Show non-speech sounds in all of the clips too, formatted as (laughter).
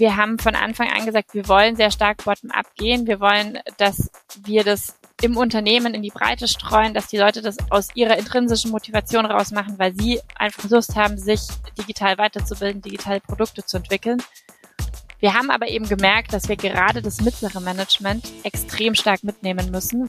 Wir haben von Anfang an gesagt, wir wollen sehr stark bottom-up gehen. Wir wollen, dass wir das im Unternehmen in die Breite streuen, dass die Leute das aus ihrer intrinsischen Motivation rausmachen, weil sie einfach Lust haben, sich digital weiterzubilden, digitale Produkte zu entwickeln. Wir haben aber eben gemerkt, dass wir gerade das mittlere Management extrem stark mitnehmen müssen.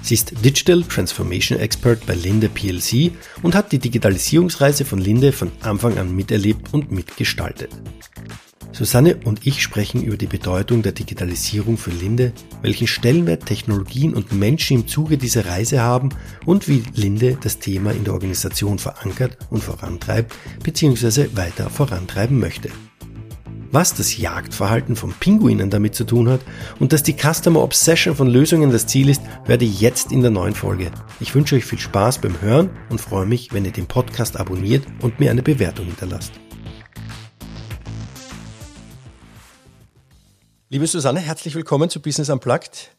Sie ist Digital Transformation Expert bei Linde PLC und hat die Digitalisierungsreise von Linde von Anfang an miterlebt und mitgestaltet. Susanne und ich sprechen über die Bedeutung der Digitalisierung für Linde, welchen Stellenwert Technologien und Menschen im Zuge dieser Reise haben und wie Linde das Thema in der Organisation verankert und vorantreibt bzw. weiter vorantreiben möchte was das Jagdverhalten von Pinguinen damit zu tun hat und dass die Customer Obsession von Lösungen das Ziel ist, werde ich jetzt in der neuen Folge. Ich wünsche euch viel Spaß beim Hören und freue mich, wenn ihr den Podcast abonniert und mir eine Bewertung hinterlasst. Liebe Susanne, herzlich willkommen zu Business Unplugged.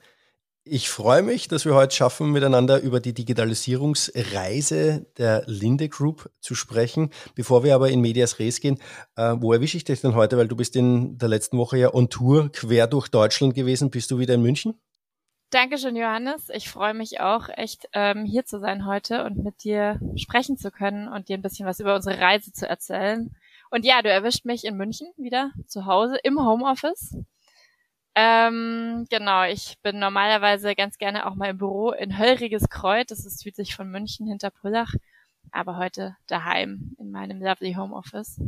Ich freue mich, dass wir heute schaffen, miteinander über die Digitalisierungsreise der Linde Group zu sprechen. Bevor wir aber in Medias Res gehen, äh, wo erwische ich dich denn heute? Weil du bist in der letzten Woche ja on Tour quer durch Deutschland gewesen. Bist du wieder in München? Dankeschön, Johannes. Ich freue mich auch echt, ähm, hier zu sein heute und mit dir sprechen zu können und dir ein bisschen was über unsere Reise zu erzählen. Und ja, du erwischt mich in München wieder zu Hause im Homeoffice. Ähm, genau, ich bin normalerweise ganz gerne auch mal im Büro in Höllriges Kreuz. Das ist südlich von München hinter Pullach. Aber heute daheim in meinem lovely Homeoffice.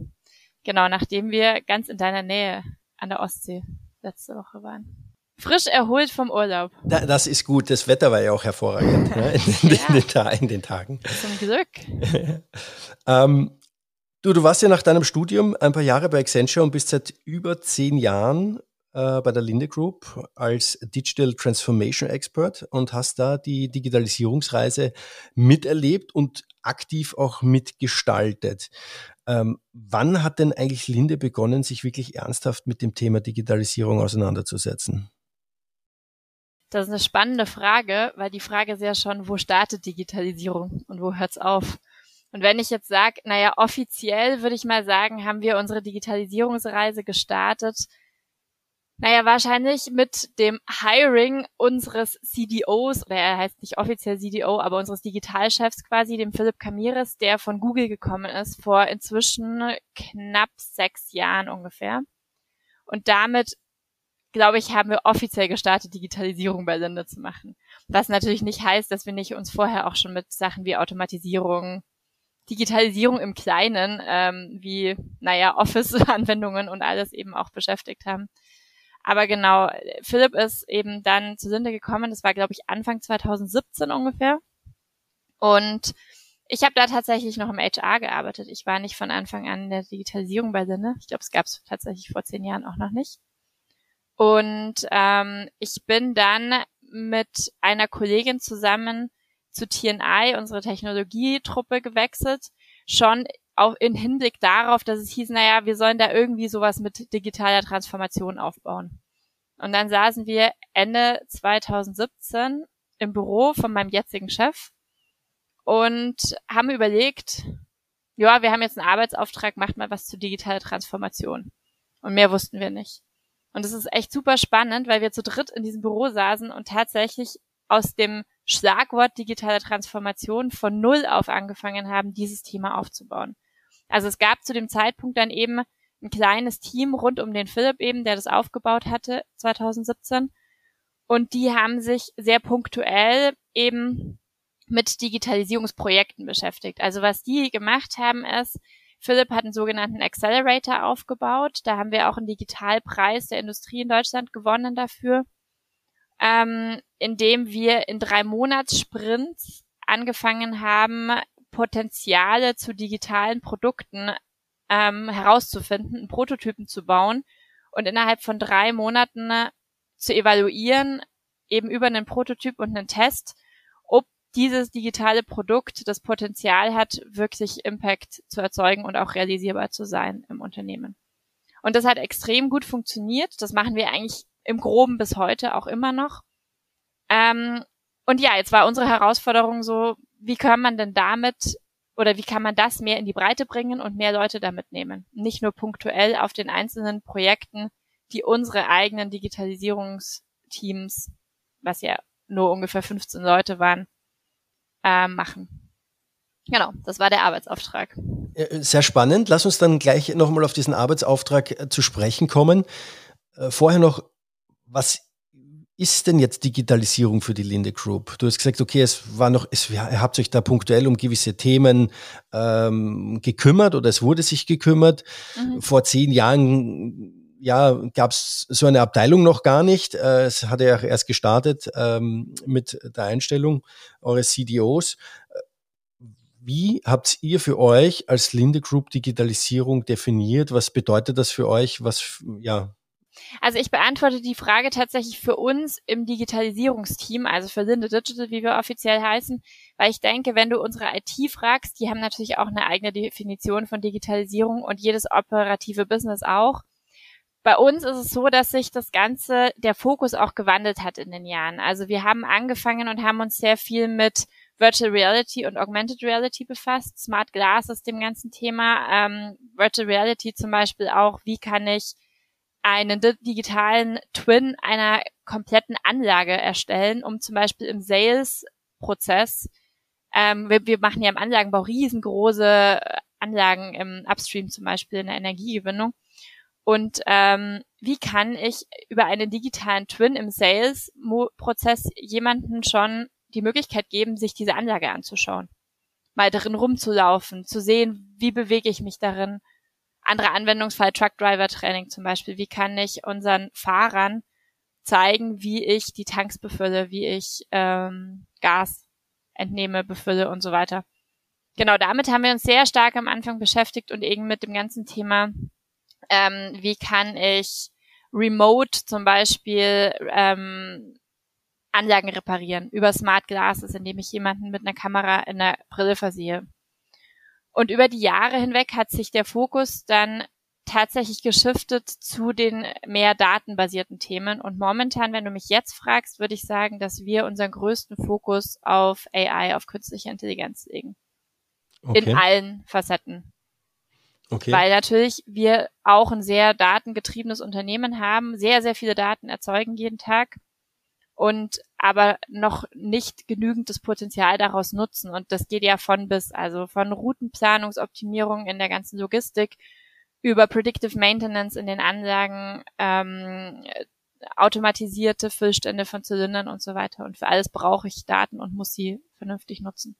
Genau, nachdem wir ganz in deiner Nähe an der Ostsee letzte Woche waren. Frisch erholt vom Urlaub. Da, das ist gut. Das Wetter war ja auch hervorragend ne? in, ja. in, den, in, den, Tagen. Zum Glück. (laughs) ähm, du, du warst ja nach deinem Studium ein paar Jahre bei Accenture und bist seit über zehn Jahren äh, bei der Linde Group als Digital Transformation Expert und hast da die Digitalisierungsreise miterlebt und aktiv auch mitgestaltet. Ähm, wann hat denn eigentlich Linde begonnen, sich wirklich ernsthaft mit dem Thema Digitalisierung auseinanderzusetzen? Das ist eine spannende Frage, weil die Frage ist ja schon, wo startet Digitalisierung und wo hört's auf? Und wenn ich jetzt sage, naja, offiziell würde ich mal sagen, haben wir unsere Digitalisierungsreise gestartet naja, wahrscheinlich mit dem Hiring unseres CDOs, oder er heißt nicht offiziell CDO, aber unseres Digitalchefs quasi, dem Philipp Kamiris, der von Google gekommen ist vor inzwischen knapp sechs Jahren ungefähr. Und damit, glaube ich, haben wir offiziell gestartet, Digitalisierung bei Linde zu machen. Was natürlich nicht heißt, dass wir nicht uns vorher auch schon mit Sachen wie Automatisierung, Digitalisierung im Kleinen, ähm, wie, naja, Office-Anwendungen und alles eben auch beschäftigt haben. Aber genau, Philipp ist eben dann zu Sinde gekommen. Das war, glaube ich, Anfang 2017 ungefähr. Und ich habe da tatsächlich noch im HR gearbeitet. Ich war nicht von Anfang an in der Digitalisierung bei Sinde. Ich glaube, es gab es tatsächlich vor zehn Jahren auch noch nicht. Und ähm, ich bin dann mit einer Kollegin zusammen zu TNI, unsere Technologietruppe, gewechselt. Schon auch in Hinblick darauf, dass es hieß, naja, wir sollen da irgendwie sowas mit digitaler Transformation aufbauen. Und dann saßen wir Ende 2017 im Büro von meinem jetzigen Chef und haben überlegt, ja, wir haben jetzt einen Arbeitsauftrag, macht mal was zu digitaler Transformation. Und mehr wussten wir nicht. Und es ist echt super spannend, weil wir zu dritt in diesem Büro saßen und tatsächlich aus dem Schlagwort digitale Transformation von Null auf angefangen haben, dieses Thema aufzubauen. Also es gab zu dem Zeitpunkt dann eben ein kleines Team rund um den Philipp eben, der das aufgebaut hatte 2017. Und die haben sich sehr punktuell eben mit Digitalisierungsprojekten beschäftigt. Also was die gemacht haben ist, Philipp hat einen sogenannten Accelerator aufgebaut. Da haben wir auch einen Digitalpreis der Industrie in Deutschland gewonnen dafür, ähm, indem wir in drei Monatssprints angefangen haben, Potenziale zu digitalen Produkten ähm, herauszufinden, einen Prototypen zu bauen und innerhalb von drei Monaten äh, zu evaluieren, eben über einen Prototyp und einen Test, ob dieses digitale Produkt das Potenzial hat, wirklich Impact zu erzeugen und auch realisierbar zu sein im Unternehmen. Und das hat extrem gut funktioniert. Das machen wir eigentlich im Groben bis heute auch immer noch. Ähm, und ja, jetzt war unsere Herausforderung so, wie kann man denn damit oder wie kann man das mehr in die Breite bringen und mehr Leute damit nehmen? Nicht nur punktuell auf den einzelnen Projekten, die unsere eigenen Digitalisierungsteams, was ja nur ungefähr 15 Leute waren, äh, machen. Genau, das war der Arbeitsauftrag. Äh, sehr spannend. Lass uns dann gleich nochmal auf diesen Arbeitsauftrag äh, zu sprechen kommen. Äh, vorher noch, was ist denn jetzt Digitalisierung für die Linde Group? Du hast gesagt, okay, es war noch, es, ihr habt euch da punktuell um gewisse Themen ähm, gekümmert oder es wurde sich gekümmert. Mhm. Vor zehn Jahren ja, gab es so eine Abteilung noch gar nicht. Äh, es hatte ja erst gestartet ähm, mit der Einstellung eures CDOs. Wie habt ihr für euch als Linde Group Digitalisierung definiert? Was bedeutet das für euch? Was, ja, also ich beantworte die Frage tatsächlich für uns im Digitalisierungsteam, also für Linde Digital, wie wir offiziell heißen, weil ich denke, wenn du unsere IT fragst, die haben natürlich auch eine eigene Definition von Digitalisierung und jedes operative Business auch. Bei uns ist es so, dass sich das Ganze, der Fokus auch gewandelt hat in den Jahren. Also wir haben angefangen und haben uns sehr viel mit Virtual Reality und Augmented Reality befasst. Smart Glass ist dem ganzen Thema. Ähm, Virtual Reality zum Beispiel auch, wie kann ich einen digitalen Twin einer kompletten Anlage erstellen, um zum Beispiel im Sales-Prozess, ähm, wir, wir machen ja im Anlagenbau riesengroße Anlagen im Upstream zum Beispiel in der Energiegewinnung. Und ähm, wie kann ich über einen digitalen Twin im Sales-Prozess jemanden schon die Möglichkeit geben, sich diese Anlage anzuschauen, mal darin rumzulaufen, zu sehen, wie bewege ich mich darin, anderer Anwendungsfall Truck Driver Training zum Beispiel. Wie kann ich unseren Fahrern zeigen, wie ich die Tanks befülle, wie ich ähm, Gas entnehme, befülle und so weiter. Genau, damit haben wir uns sehr stark am Anfang beschäftigt und eben mit dem ganzen Thema, ähm, wie kann ich remote zum Beispiel ähm, Anlagen reparieren über Smart Glasses, indem ich jemanden mit einer Kamera in der Brille versehe. Und über die Jahre hinweg hat sich der Fokus dann tatsächlich geschiftet zu den mehr datenbasierten Themen. Und momentan, wenn du mich jetzt fragst, würde ich sagen, dass wir unseren größten Fokus auf AI, auf künstliche Intelligenz legen. Okay. In allen Facetten. Okay. Weil natürlich wir auch ein sehr datengetriebenes Unternehmen haben, sehr, sehr viele Daten erzeugen jeden Tag und aber noch nicht genügend das Potenzial daraus nutzen. Und das geht ja von bis, also von Routenplanungsoptimierung in der ganzen Logistik über Predictive Maintenance in den Anlagen, ähm, automatisierte Füllstände von Zylindern und so weiter. Und für alles brauche ich Daten und muss sie vernünftig nutzen.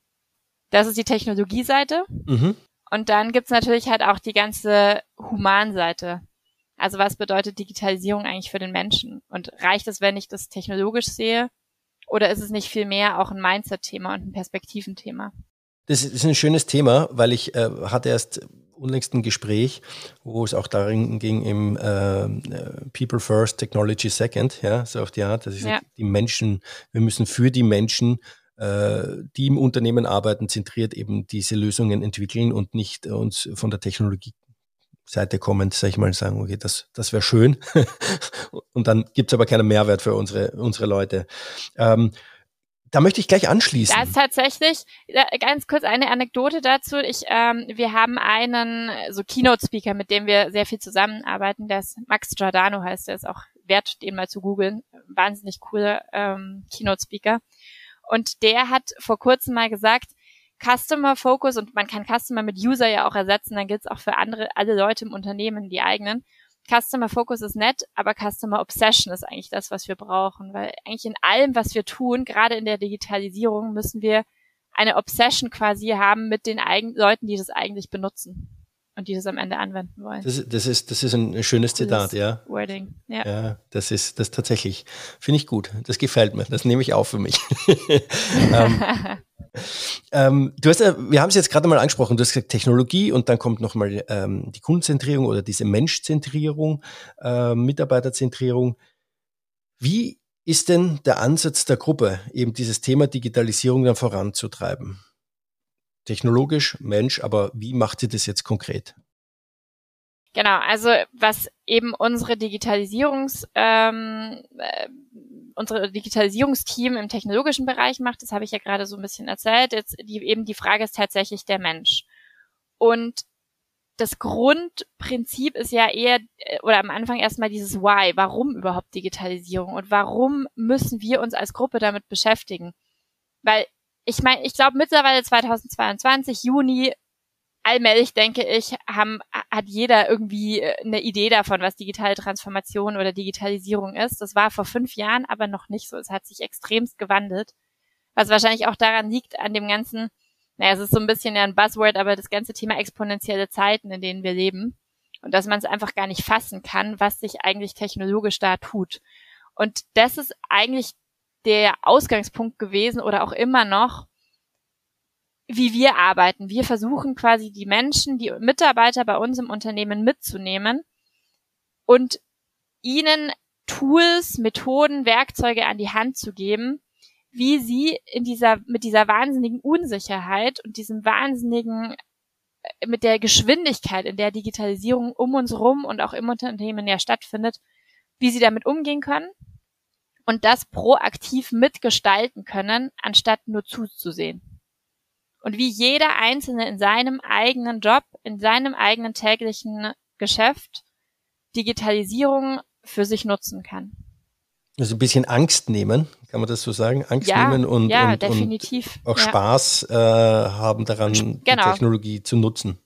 Das ist die Technologieseite. Mhm. Und dann gibt's natürlich halt auch die ganze Humanseite. Also was bedeutet Digitalisierung eigentlich für den Menschen? Und reicht es, wenn ich das technologisch sehe? Oder ist es nicht viel mehr auch ein Mindset-Thema und ein Perspektiventhema? Das ist ein schönes Thema, weil ich äh, hatte erst unlängst ein Gespräch, wo es auch darin ging, im äh, People First, Technology Second, ja, so auf die Art, dass ich ja. die Menschen, wir müssen für die Menschen, äh, die im Unternehmen arbeiten, zentriert eben diese Lösungen entwickeln und nicht uns von der Technologie Seite kommend, sag ich mal, sagen, okay, das, das wäre schön. (laughs) und dann gibt's aber keinen Mehrwert für unsere, unsere Leute. Ähm, da möchte ich gleich anschließen. Das ist tatsächlich, ganz kurz eine Anekdote dazu. Ich, ähm, wir haben einen so Keynote-Speaker, mit dem wir sehr viel zusammenarbeiten. Der ist Max Giordano heißt, der ist auch wert, den mal zu googeln. Wahnsinnig cooler ähm, Keynote-Speaker. Und der hat vor kurzem mal gesagt, Customer Focus und man kann Customer mit User ja auch ersetzen, dann gilt es auch für andere, alle Leute im Unternehmen, die eigenen. Customer Focus ist nett, aber Customer Obsession ist eigentlich das, was wir brauchen, weil eigentlich in allem, was wir tun, gerade in der Digitalisierung, müssen wir eine Obsession quasi haben mit den eigen Leuten, die das eigentlich benutzen und die das am Ende anwenden wollen. Das, das ist, das ist ein schönes Zitat, ja. Wording, ja. Ja, das ist das tatsächlich, finde ich gut. Das gefällt mir. Das nehme ich auf für mich. (laughs) ähm, (laughs) ähm, du hast wir haben es jetzt gerade mal angesprochen, du hast gesagt Technologie und dann kommt nochmal ähm, die Kundenzentrierung oder diese Menschzentrierung, äh, Mitarbeiterzentrierung. Wie ist denn der Ansatz der Gruppe, eben dieses Thema Digitalisierung dann voranzutreiben? Technologisch, Mensch, aber wie macht ihr das jetzt konkret? Genau, also was eben unsere Digitalisierungs, ähm, äh, unsere Digitalisierungsteam im technologischen Bereich macht, das habe ich ja gerade so ein bisschen erzählt. Jetzt die, eben die Frage ist tatsächlich der Mensch. Und das Grundprinzip ist ja eher, äh, oder am Anfang erstmal dieses Why, warum überhaupt Digitalisierung und warum müssen wir uns als Gruppe damit beschäftigen? Weil ich meine, ich glaube mittlerweile 2022, Juni, allmählich denke ich, haben, hat jeder irgendwie äh, eine Idee davon, was digitale Transformation oder Digitalisierung ist. Das war vor fünf Jahren aber noch nicht so. Es hat sich extremst gewandelt. Was wahrscheinlich auch daran liegt, an dem ganzen, naja, es ist so ein bisschen ja ein Buzzword, aber das ganze Thema exponentielle Zeiten, in denen wir leben. Und dass man es einfach gar nicht fassen kann, was sich eigentlich technologisch da tut. Und das ist eigentlich der Ausgangspunkt gewesen oder auch immer noch, wie wir arbeiten. Wir versuchen quasi die Menschen, die Mitarbeiter bei uns im Unternehmen mitzunehmen und ihnen Tools, Methoden, Werkzeuge an die Hand zu geben, wie sie in dieser, mit dieser wahnsinnigen Unsicherheit und diesem wahnsinnigen, äh, mit der Geschwindigkeit, in der Digitalisierung um uns rum und auch im Unternehmen ja stattfindet, wie sie damit umgehen können und das proaktiv mitgestalten können, anstatt nur zuzusehen und wie jeder Einzelne in seinem eigenen Job, in seinem eigenen täglichen Geschäft Digitalisierung für sich nutzen kann. Also ein bisschen Angst nehmen, kann man das so sagen? Angst ja, nehmen und, ja, und, definitiv. und auch ja. Spaß äh, haben daran, genau. die Technologie zu nutzen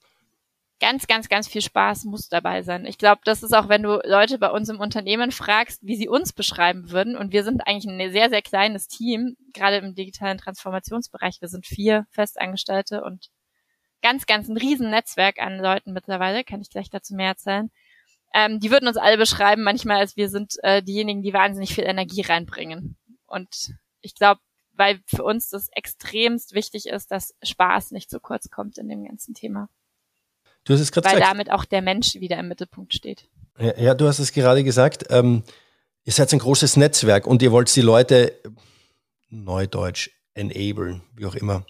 ganz, ganz, ganz viel Spaß muss dabei sein. Ich glaube, das ist auch, wenn du Leute bei uns im Unternehmen fragst, wie sie uns beschreiben würden. Und wir sind eigentlich ein sehr, sehr kleines Team, gerade im digitalen Transformationsbereich. Wir sind vier Festangestellte und ganz, ganz ein Riesennetzwerk an Leuten mittlerweile. Kann ich gleich dazu mehr erzählen. Ähm, die würden uns alle beschreiben manchmal, als wir sind äh, diejenigen, die wahnsinnig viel Energie reinbringen. Und ich glaube, weil für uns das extremst wichtig ist, dass Spaß nicht zu kurz kommt in dem ganzen Thema. Du hast es gerade Weil damit auch der Mensch wieder im Mittelpunkt steht. Ja, ja du hast es gerade gesagt. Ähm, ihr seid ein großes Netzwerk und ihr wollt die Leute neudeutsch enablen, wie auch immer.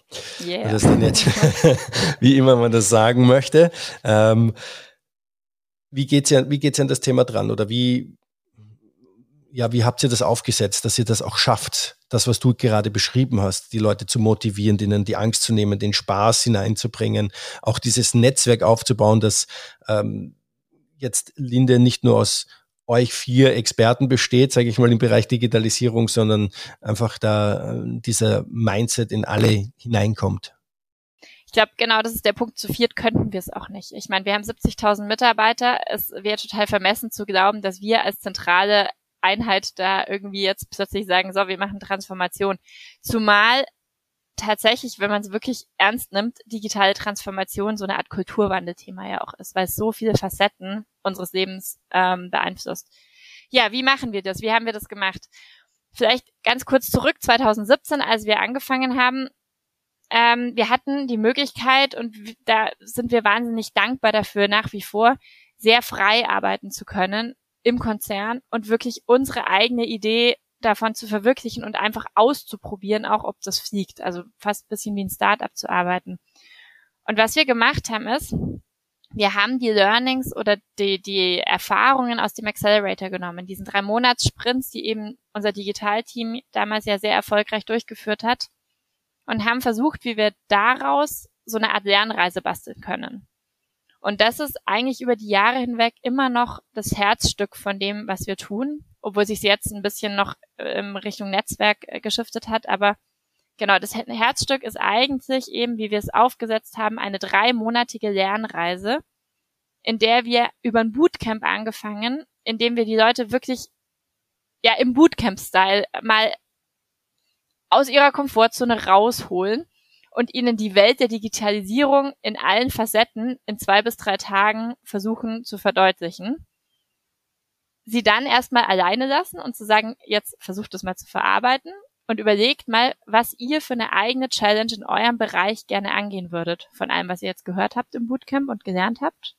Yeah. Nicht, (laughs) wie immer man das sagen möchte. Ähm, wie geht's ihr, wie geht's an das Thema dran? Oder wie, ja, wie habt ihr das aufgesetzt, dass ihr das auch schafft, das, was du gerade beschrieben hast, die Leute zu motivieren, denen die Angst zu nehmen, den Spaß hineinzubringen, auch dieses Netzwerk aufzubauen, das ähm, jetzt Linde nicht nur aus euch vier Experten besteht, sage ich mal, im Bereich Digitalisierung, sondern einfach da äh, dieser Mindset in alle hineinkommt. Ich glaube, genau das ist der Punkt. Zu viert könnten wir es auch nicht. Ich meine, wir haben 70.000 Mitarbeiter. Es wäre total vermessen zu glauben, dass wir als zentrale Einheit da irgendwie jetzt plötzlich sagen, so, wir machen Transformation. Zumal tatsächlich, wenn man es wirklich ernst nimmt, digitale Transformation so eine Art Kulturwandelthema ja auch ist, weil es so viele Facetten unseres Lebens ähm, beeinflusst. Ja, wie machen wir das? Wie haben wir das gemacht? Vielleicht ganz kurz zurück, 2017, als wir angefangen haben. Ähm, wir hatten die Möglichkeit, und da sind wir wahnsinnig dankbar dafür nach wie vor, sehr frei arbeiten zu können im Konzern und wirklich unsere eigene Idee davon zu verwirklichen und einfach auszuprobieren, auch ob das fliegt. Also fast ein bisschen wie ein Startup zu arbeiten. Und was wir gemacht haben ist, wir haben die Learnings oder die, die Erfahrungen aus dem Accelerator genommen, diesen drei Monats-Sprints, die eben unser Digitalteam damals ja sehr erfolgreich durchgeführt hat und haben versucht, wie wir daraus so eine Art Lernreise basteln können. Und das ist eigentlich über die Jahre hinweg immer noch das Herzstück von dem, was wir tun, obwohl sich jetzt ein bisschen noch äh, in Richtung Netzwerk äh, geschiftet hat. Aber genau, das Herzstück ist eigentlich eben, wie wir es aufgesetzt haben, eine dreimonatige Lernreise, in der wir über ein Bootcamp angefangen, in dem wir die Leute wirklich ja im Bootcamp-Style mal aus ihrer Komfortzone rausholen und ihnen die Welt der Digitalisierung in allen Facetten in zwei bis drei Tagen versuchen zu verdeutlichen. Sie dann erstmal alleine lassen und zu sagen, jetzt versucht es mal zu verarbeiten und überlegt mal, was ihr für eine eigene Challenge in eurem Bereich gerne angehen würdet, von allem, was ihr jetzt gehört habt im Bootcamp und gelernt habt.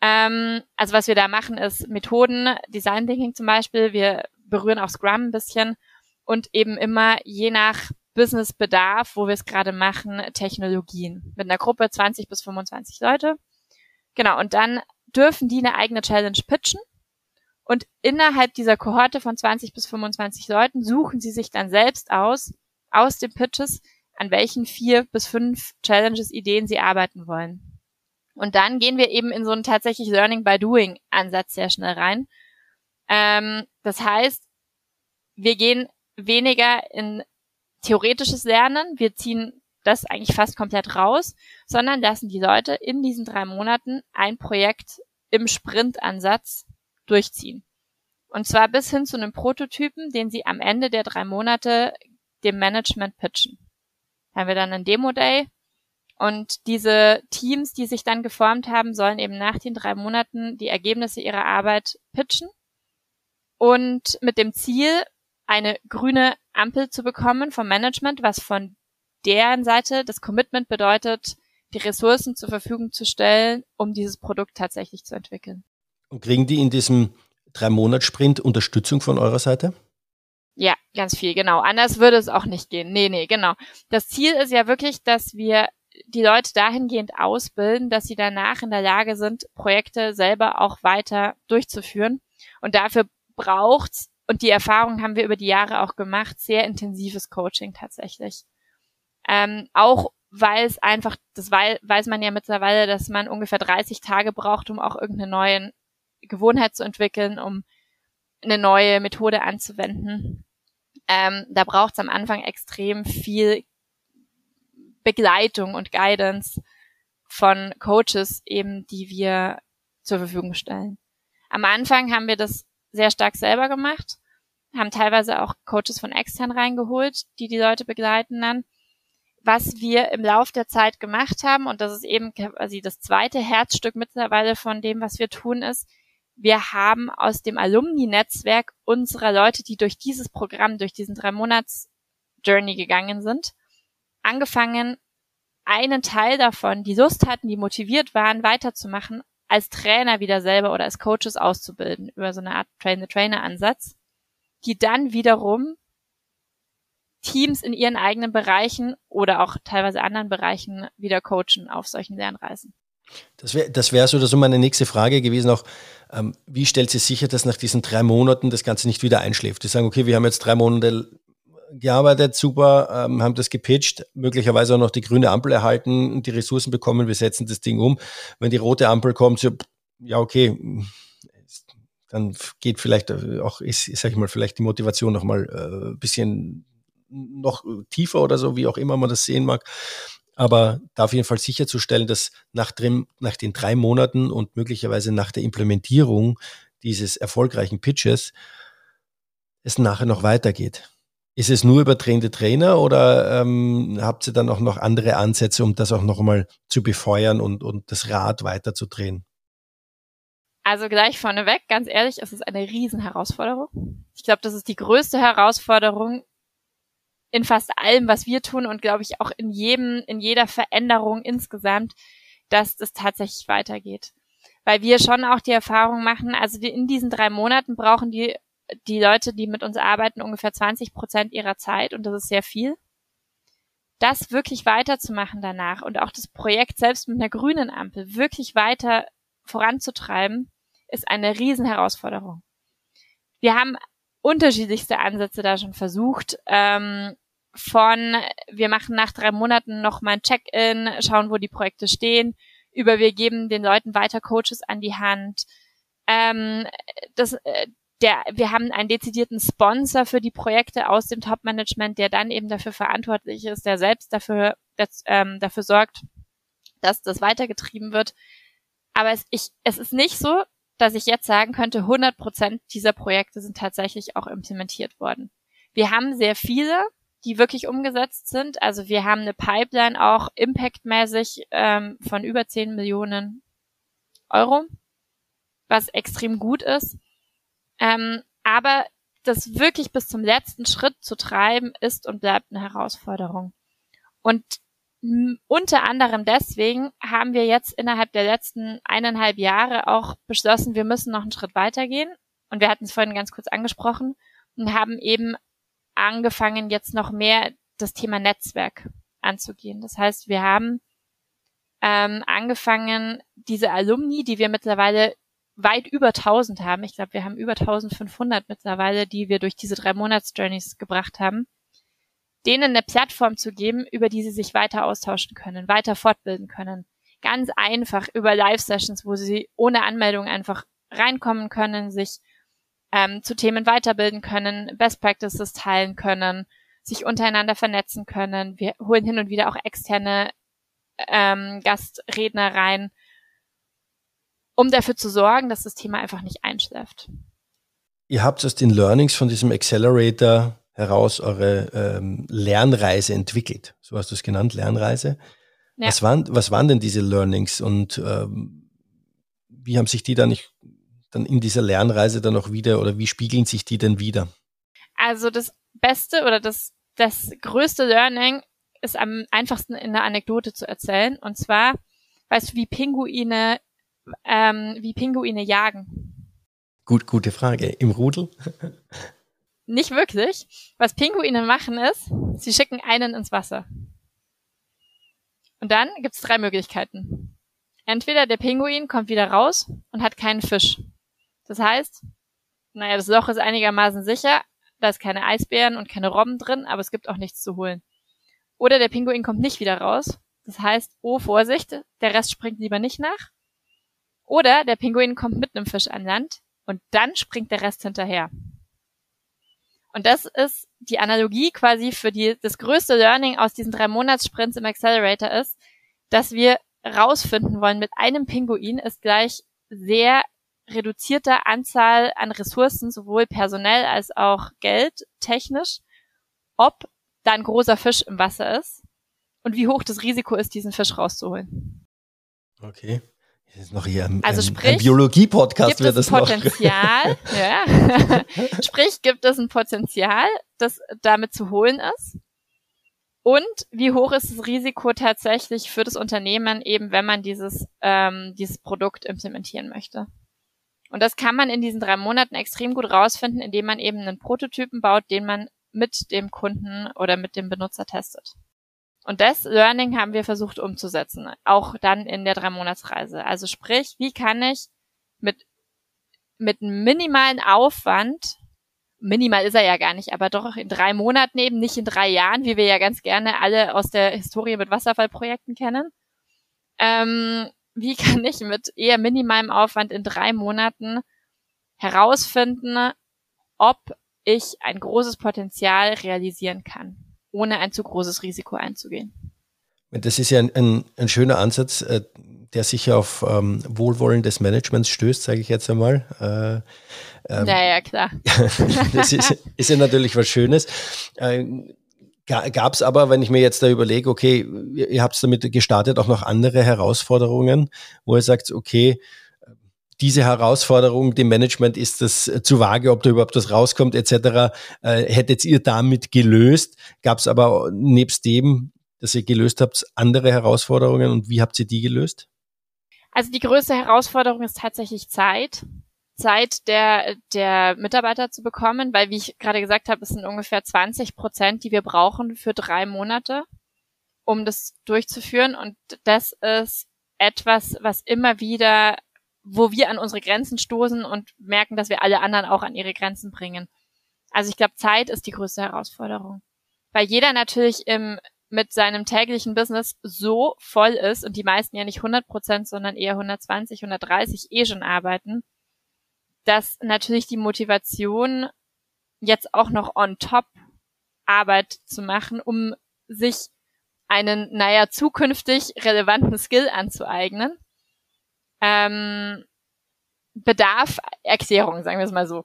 Ähm, also was wir da machen, ist Methoden, Design Thinking zum Beispiel. Wir berühren auch Scrum ein bisschen und eben immer je nach Businessbedarf, wo wir es gerade machen, Technologien. Mit einer Gruppe 20 bis 25 Leute. Genau, und dann dürfen die eine eigene Challenge pitchen. Und innerhalb dieser Kohorte von 20 bis 25 Leuten suchen sie sich dann selbst aus, aus den Pitches, an welchen vier bis fünf Challenges, Ideen sie arbeiten wollen. Und dann gehen wir eben in so einen tatsächlich Learning by Doing Ansatz sehr schnell rein. Ähm, das heißt, wir gehen weniger in theoretisches Lernen, wir ziehen das eigentlich fast komplett raus, sondern lassen die Leute in diesen drei Monaten ein Projekt im Sprint-Ansatz durchziehen. Und zwar bis hin zu einem Prototypen, den sie am Ende der drei Monate dem Management pitchen. Da haben wir dann einen Demo-Day, und diese Teams, die sich dann geformt haben, sollen eben nach den drei Monaten die Ergebnisse ihrer Arbeit pitchen und mit dem Ziel, eine grüne Ampel zu bekommen vom Management, was von deren Seite das Commitment bedeutet, die Ressourcen zur Verfügung zu stellen, um dieses Produkt tatsächlich zu entwickeln. Und kriegen die in diesem Drei-Monats-Sprint Unterstützung von eurer Seite? Ja, ganz viel, genau. Anders würde es auch nicht gehen. Nee, nee, genau. Das Ziel ist ja wirklich, dass wir die Leute dahingehend ausbilden, dass sie danach in der Lage sind, Projekte selber auch weiter durchzuführen. Und dafür braucht's, und die Erfahrung haben wir über die Jahre auch gemacht, sehr intensives Coaching tatsächlich. Ähm, auch weil es einfach, das weiß man ja mittlerweile, dass man ungefähr 30 Tage braucht, um auch irgendeine neue Gewohnheit zu entwickeln, um eine neue Methode anzuwenden. Ähm, da braucht es am Anfang extrem viel Begleitung und Guidance von Coaches eben, die wir zur Verfügung stellen. Am Anfang haben wir das sehr stark selber gemacht, haben teilweise auch Coaches von extern reingeholt, die die Leute begleiten dann. Was wir im Lauf der Zeit gemacht haben, und das ist eben quasi das zweite Herzstück mittlerweile von dem, was wir tun, ist, wir haben aus dem Alumni-Netzwerk unserer Leute, die durch dieses Programm, durch diesen drei Monats Journey gegangen sind, angefangen, einen Teil davon, die Lust hatten, die motiviert waren, weiterzumachen, als Trainer wieder selber oder als Coaches auszubilden, über so eine Art Train-the-Trainer-Ansatz, die dann wiederum Teams in ihren eigenen Bereichen oder auch teilweise anderen Bereichen wieder coachen auf solchen Lernreisen. Das wäre das wär so oder so meine nächste Frage gewesen, auch ähm, wie stellt sie sicher, dass nach diesen drei Monaten das Ganze nicht wieder einschläft? Die sagen, okay, wir haben jetzt drei Monate gearbeitet, super, ähm, haben das gepitcht, möglicherweise auch noch die grüne Ampel erhalten die Ressourcen bekommen, wir setzen das Ding um. Wenn die rote Ampel kommt, so, ja, okay, dann geht vielleicht auch, ist, sag ich mal, vielleicht die Motivation noch mal äh, bisschen noch tiefer oder so, wie auch immer man das sehen mag. Aber da auf jeden Fall sicherzustellen, dass nach, drin, nach den drei Monaten und möglicherweise nach der Implementierung dieses erfolgreichen Pitches es nachher noch weitergeht. Ist es nur über trainende Trainer oder ähm, habt ihr dann auch noch andere Ansätze, um das auch noch einmal zu befeuern und, und das Rad weiterzudrehen? Also gleich vorneweg, ganz ehrlich, es ist eine Riesenherausforderung. Ich glaube, das ist die größte Herausforderung in fast allem, was wir tun und glaube ich auch in jedem, in jeder Veränderung insgesamt, dass das tatsächlich weitergeht. Weil wir schon auch die Erfahrung machen, also die, in diesen drei Monaten brauchen die die Leute, die mit uns arbeiten, ungefähr 20 Prozent ihrer Zeit und das ist sehr viel. Das wirklich weiterzumachen danach und auch das Projekt selbst mit einer grünen Ampel wirklich weiter voranzutreiben, ist eine Riesenherausforderung. Wir haben unterschiedlichste Ansätze da schon versucht. Ähm, von wir machen nach drei Monaten nochmal ein Check-in, schauen, wo die Projekte stehen, über wir geben den Leuten weiter Coaches an die Hand. Ähm, das, äh, der, wir haben einen dezidierten Sponsor für die Projekte aus dem Top-Management, der dann eben dafür verantwortlich ist, der selbst dafür, das, ähm, dafür sorgt, dass das weitergetrieben wird. Aber es, ich, es ist nicht so, dass ich jetzt sagen könnte, 100 Prozent dieser Projekte sind tatsächlich auch implementiert worden. Wir haben sehr viele, die wirklich umgesetzt sind. Also wir haben eine Pipeline auch impactmäßig ähm, von über 10 Millionen Euro, was extrem gut ist. Ähm, aber das wirklich bis zum letzten Schritt zu treiben, ist und bleibt eine Herausforderung. Und unter anderem deswegen haben wir jetzt innerhalb der letzten eineinhalb Jahre auch beschlossen, wir müssen noch einen Schritt weitergehen. Und wir hatten es vorhin ganz kurz angesprochen und haben eben angefangen, jetzt noch mehr das Thema Netzwerk anzugehen. Das heißt, wir haben ähm, angefangen, diese Alumni, die wir mittlerweile weit über 1000 haben, ich glaube, wir haben über 1500 mittlerweile, die wir durch diese drei Monats-Journeys gebracht haben, denen eine Plattform zu geben, über die sie sich weiter austauschen können, weiter fortbilden können. Ganz einfach über Live-Sessions, wo sie ohne Anmeldung einfach reinkommen können, sich ähm, zu Themen weiterbilden können, Best Practices teilen können, sich untereinander vernetzen können. Wir holen hin und wieder auch externe ähm, Gastredner rein, um dafür zu sorgen, dass das Thema einfach nicht einschläft. Ihr habt aus den Learnings von diesem Accelerator heraus eure ähm, Lernreise entwickelt. So hast du es genannt, Lernreise. Ja. Was, waren, was waren denn diese Learnings und ähm, wie haben sich die dann nicht dann in dieser Lernreise dann auch wieder oder wie spiegeln sich die denn wieder? Also das Beste oder das, das größte Learning ist am einfachsten in der Anekdote zu erzählen. Und zwar, weißt du, wie Pinguine, ähm, wie Pinguine jagen? Gut, gute Frage. Im Rudel? Nicht wirklich. Was Pinguine machen ist, sie schicken einen ins Wasser. Und dann gibt's drei Möglichkeiten. Entweder der Pinguin kommt wieder raus und hat keinen Fisch. Das heißt, naja, das Loch ist einigermaßen sicher, da ist keine Eisbären und keine Robben drin, aber es gibt auch nichts zu holen. Oder der Pinguin kommt nicht wieder raus. Das heißt, oh Vorsicht, der Rest springt lieber nicht nach. Oder der Pinguin kommt mit einem Fisch an Land und dann springt der Rest hinterher. Und das ist die Analogie quasi für die, das größte Learning aus diesen drei Monatssprints im Accelerator ist, dass wir rausfinden wollen, mit einem Pinguin ist gleich sehr reduzierter Anzahl an Ressourcen, sowohl personell als auch Geld technisch, ob da ein großer Fisch im Wasser ist und wie hoch das Risiko ist, diesen Fisch rauszuholen. Okay. Das ist noch hier ein, also sprich, ein Biologie-Podcast wird das Potenzial, (laughs) ja. (laughs) sprich, gibt es ein Potenzial, das damit zu holen ist? Und wie hoch ist das Risiko tatsächlich für das Unternehmen, eben wenn man dieses, ähm, dieses Produkt implementieren möchte? Und das kann man in diesen drei Monaten extrem gut rausfinden, indem man eben einen Prototypen baut, den man mit dem Kunden oder mit dem Benutzer testet. Und das Learning haben wir versucht umzusetzen, auch dann in der drei Monatsreise. Also sprich, wie kann ich mit mit minimalen Aufwand, minimal ist er ja gar nicht, aber doch in drei Monaten eben, nicht in drei Jahren, wie wir ja ganz gerne alle aus der Historie mit Wasserfallprojekten kennen, ähm, wie kann ich mit eher minimalem Aufwand in drei Monaten herausfinden, ob ich ein großes Potenzial realisieren kann, ohne ein zu großes Risiko einzugehen. Das ist ja ein, ein, ein schöner Ansatz, äh, der sicher auf ähm, Wohlwollen des Managements stößt, sage ich jetzt einmal. Äh, ähm, naja, klar. (laughs) das ist, ist ja natürlich was Schönes. Äh, Gab es aber, wenn ich mir jetzt da überlege, okay, ihr habt damit gestartet, auch noch andere Herausforderungen, wo ihr sagt, okay, diese Herausforderung dem Management ist das zu vage, ob da überhaupt was rauskommt etc. Äh, hättet ihr damit gelöst? Gab es aber nebst dem, dass ihr gelöst habt, andere Herausforderungen und wie habt ihr die gelöst? Also die größte Herausforderung ist tatsächlich Zeit. Zeit der, der Mitarbeiter zu bekommen, weil, wie ich gerade gesagt habe, es sind ungefähr 20 Prozent, die wir brauchen für drei Monate, um das durchzuführen. Und das ist etwas, was immer wieder, wo wir an unsere Grenzen stoßen und merken, dass wir alle anderen auch an ihre Grenzen bringen. Also ich glaube, Zeit ist die größte Herausforderung. Weil jeder natürlich im, mit seinem täglichen Business so voll ist und die meisten ja nicht 100 Prozent, sondern eher 120, 130 eh schon arbeiten, dass natürlich die Motivation jetzt auch noch on top Arbeit zu machen, um sich einen, naja, zukünftig relevanten Skill anzueignen, ähm, bedarf Erklärung, sagen wir es mal so.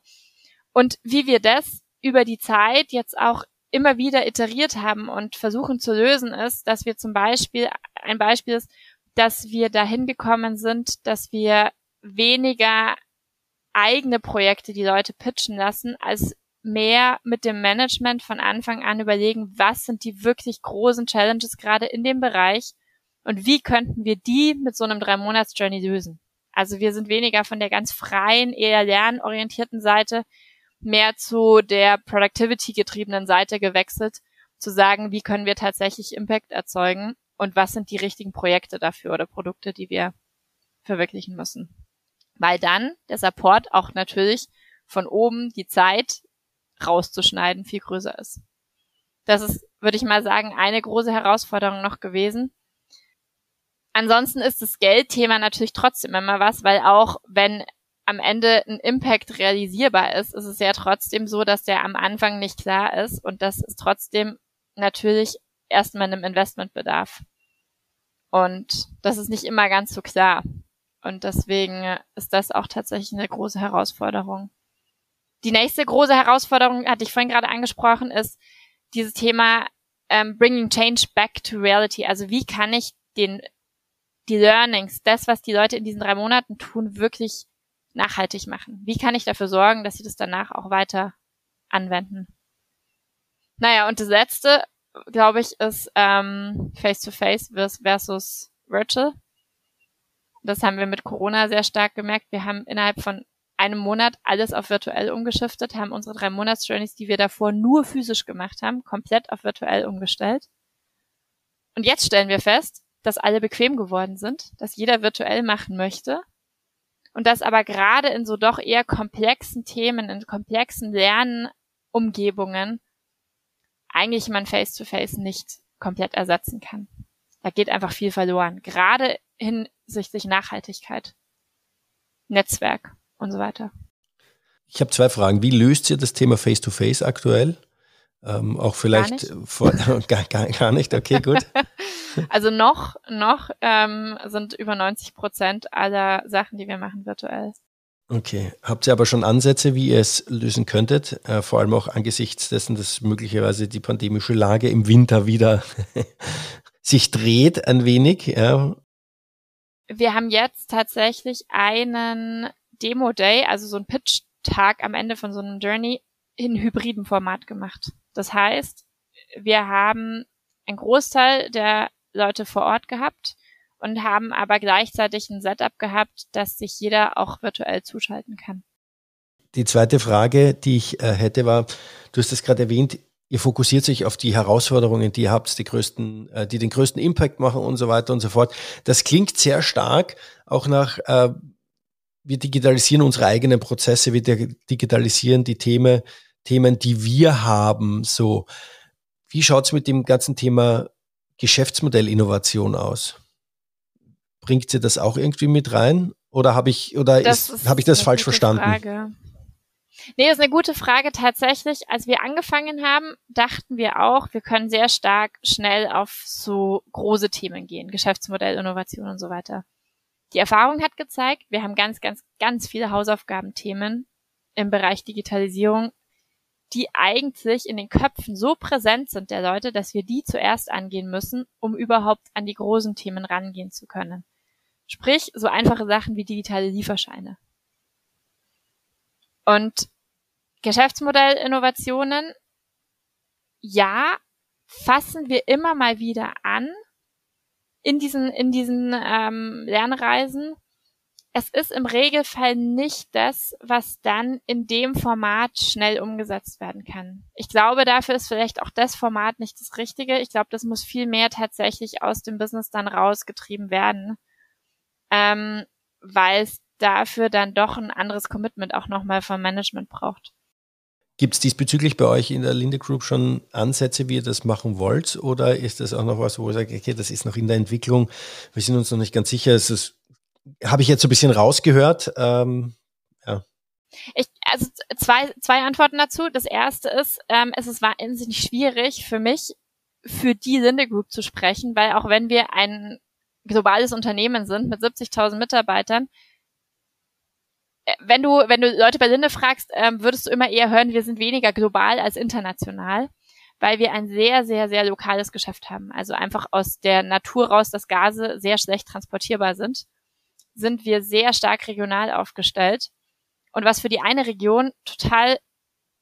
Und wie wir das über die Zeit jetzt auch immer wieder iteriert haben und versuchen zu lösen, ist, dass wir zum Beispiel, ein Beispiel ist, dass wir dahin gekommen sind, dass wir weniger eigene Projekte die Leute pitchen lassen, als mehr mit dem Management von Anfang an überlegen, was sind die wirklich großen Challenges gerade in dem Bereich und wie könnten wir die mit so einem Drei-Monats-Journey lösen. Also wir sind weniger von der ganz freien, eher lernorientierten Seite mehr zu der Productivity-getriebenen Seite gewechselt, zu sagen, wie können wir tatsächlich Impact erzeugen und was sind die richtigen Projekte dafür oder Produkte, die wir verwirklichen müssen. Weil dann der Support auch natürlich von oben die Zeit rauszuschneiden viel größer ist. Das ist, würde ich mal sagen, eine große Herausforderung noch gewesen. Ansonsten ist das Geldthema natürlich trotzdem immer was, weil auch wenn am Ende ein Impact realisierbar ist, ist es ja trotzdem so, dass der am Anfang nicht klar ist und das ist trotzdem natürlich erstmal einem Investment bedarf. Und das ist nicht immer ganz so klar. Und deswegen ist das auch tatsächlich eine große Herausforderung. Die nächste große Herausforderung, hatte ich vorhin gerade angesprochen, ist dieses Thema ähm, Bringing Change Back to Reality. Also wie kann ich den, die Learnings, das, was die Leute in diesen drei Monaten tun, wirklich nachhaltig machen? Wie kann ich dafür sorgen, dass sie das danach auch weiter anwenden? Naja, und das letzte, glaube ich, ist ähm, Face-to-Face -face versus Virtual. Das haben wir mit Corona sehr stark gemerkt. Wir haben innerhalb von einem Monat alles auf virtuell umgeschiftet, haben unsere drei Monats-Journeys, die wir davor nur physisch gemacht haben, komplett auf virtuell umgestellt. Und jetzt stellen wir fest, dass alle bequem geworden sind, dass jeder virtuell machen möchte und dass aber gerade in so doch eher komplexen Themen, in komplexen Lernumgebungen eigentlich man Face-to-Face -face nicht komplett ersetzen kann. Da geht einfach viel verloren, gerade hinsichtlich Nachhaltigkeit, Netzwerk und so weiter. Ich habe zwei Fragen. Wie löst ihr das Thema Face-to-Face -face aktuell? Ähm, auch vielleicht gar nicht. Vor, (laughs) gar, gar, gar nicht, okay, gut. (laughs) (laughs) also noch, noch ähm, sind über 90 Prozent aller Sachen, die wir machen, virtuell. Okay. Habt ihr aber schon Ansätze, wie ihr es lösen könntet? Äh, vor allem auch angesichts dessen, dass möglicherweise die pandemische Lage im Winter wieder (laughs) sich dreht ein wenig. Ja. Wir haben jetzt tatsächlich einen Demo Day, also so ein Pitch-Tag am Ende von so einem Journey in hybriden Format gemacht. Das heißt, wir haben einen Großteil der Leute vor Ort gehabt und haben aber gleichzeitig ein Setup gehabt, dass sich jeder auch virtuell zuschalten kann. Die zweite Frage, die ich äh, hätte, war, du hast es gerade erwähnt, ihr fokussiert sich auf die Herausforderungen, die ihr habt, die größten, äh, die den größten Impact machen und so weiter und so fort. Das klingt sehr stark auch nach äh, wir digitalisieren unsere eigenen Prozesse, wir digitalisieren die Themen, Themen, die wir haben. So, wie schaut's mit dem ganzen Thema Geschäftsmodellinnovation aus? Bringt sie das auch irgendwie mit rein? Oder habe ich, oder das ist, habe ich das falsch verstanden? Frage. Nee, das ist eine gute Frage. Tatsächlich, als wir angefangen haben, dachten wir auch, wir können sehr stark schnell auf so große Themen gehen, Geschäftsmodell, Innovation und so weiter. Die Erfahrung hat gezeigt, wir haben ganz, ganz, ganz viele Hausaufgabenthemen im Bereich Digitalisierung, die eigentlich in den Köpfen so präsent sind der Leute, dass wir die zuerst angehen müssen, um überhaupt an die großen Themen rangehen zu können. Sprich, so einfache Sachen wie digitale Lieferscheine. Und Geschäftsmodellinnovationen, ja, fassen wir immer mal wieder an, in diesen, in diesen ähm, Lernreisen. Es ist im Regelfall nicht das, was dann in dem Format schnell umgesetzt werden kann. Ich glaube, dafür ist vielleicht auch das Format nicht das Richtige. Ich glaube, das muss viel mehr tatsächlich aus dem Business dann rausgetrieben werden, ähm, weil es dafür dann doch ein anderes Commitment auch nochmal vom Management braucht. Gibt es diesbezüglich bei euch in der Linde Group schon Ansätze, wie ihr das machen wollt? Oder ist das auch noch was, wo ihr sagt, okay, das ist noch in der Entwicklung, wir sind uns noch nicht ganz sicher. Es ist, habe ich jetzt so ein bisschen rausgehört. Ähm, ja. Ich, also zwei, zwei Antworten dazu. Das erste ist, ähm, es ist wahnsinnig schwierig für mich, für die Linde Group zu sprechen, weil auch wenn wir ein globales Unternehmen sind mit 70.000 Mitarbeitern, äh, wenn du, wenn du Leute bei Linde fragst, ähm, würdest du immer eher hören, wir sind weniger global als international, weil wir ein sehr, sehr, sehr lokales Geschäft haben. Also einfach aus der Natur raus, dass Gase sehr schlecht transportierbar sind, sind wir sehr stark regional aufgestellt. Und was für die eine Region total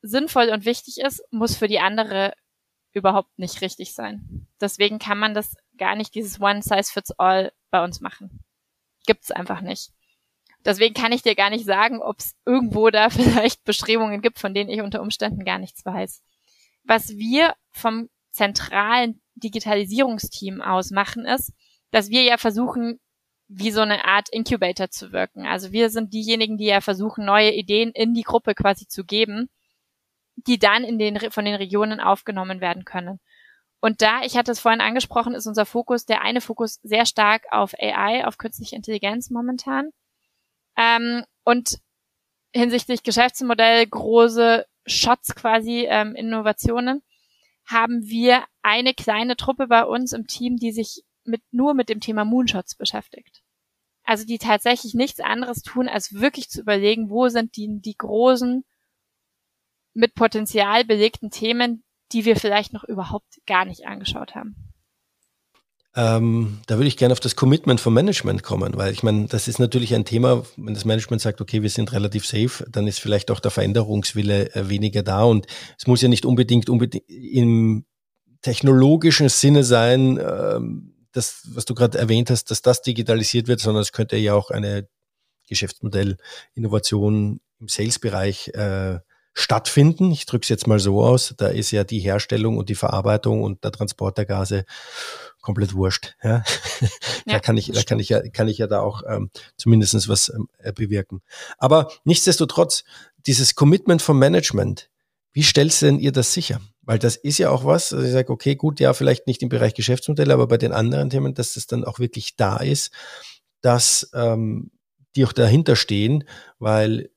sinnvoll und wichtig ist, muss für die andere überhaupt nicht richtig sein. Deswegen kann man das gar nicht dieses One Size Fits All bei uns machen. Gibt's einfach nicht. Deswegen kann ich dir gar nicht sagen, ob es irgendwo da (laughs) vielleicht Bestrebungen gibt, von denen ich unter Umständen gar nichts weiß. Was wir vom zentralen Digitalisierungsteam aus machen, ist, dass wir ja versuchen, wie so eine Art Incubator zu wirken. Also wir sind diejenigen, die ja versuchen, neue Ideen in die Gruppe quasi zu geben, die dann in den, von den Regionen aufgenommen werden können. Und da, ich hatte es vorhin angesprochen, ist unser Fokus, der eine Fokus sehr stark auf AI, auf künstliche Intelligenz momentan. Ähm, und hinsichtlich Geschäftsmodell, große Shots quasi, ähm, Innovationen, haben wir eine kleine Truppe bei uns im Team, die sich mit, nur mit dem Thema Moonshots beschäftigt. Also die tatsächlich nichts anderes tun, als wirklich zu überlegen, wo sind die, die großen, mit Potenzial belegten Themen, die wir vielleicht noch überhaupt gar nicht angeschaut haben. Ähm, da würde ich gerne auf das Commitment vom Management kommen, weil ich meine, das ist natürlich ein Thema, wenn das Management sagt, okay, wir sind relativ safe, dann ist vielleicht auch der Veränderungswille äh, weniger da und es muss ja nicht unbedingt, unbedingt im technologischen Sinne sein, ähm, das, was du gerade erwähnt hast, dass das digitalisiert wird, sondern es könnte ja auch eine Geschäftsmodellinnovation im Sales-Bereich äh, stattfinden. Ich drücke es jetzt mal so aus. Da ist ja die Herstellung und die Verarbeitung und der Transport der Gase komplett wurscht. Ja? (laughs) ja da kann ich, da kann ich ja, kann ich ja da auch ähm, zumindest was ähm, bewirken. Aber nichtsdestotrotz, dieses Commitment vom Management, wie stellst denn ihr das sicher? Weil das ist ja auch was, also ich sage, okay, gut, ja, vielleicht nicht im Bereich Geschäftsmodelle, aber bei den anderen Themen, dass das dann auch wirklich da ist, dass ähm, die auch dahinter stehen, weil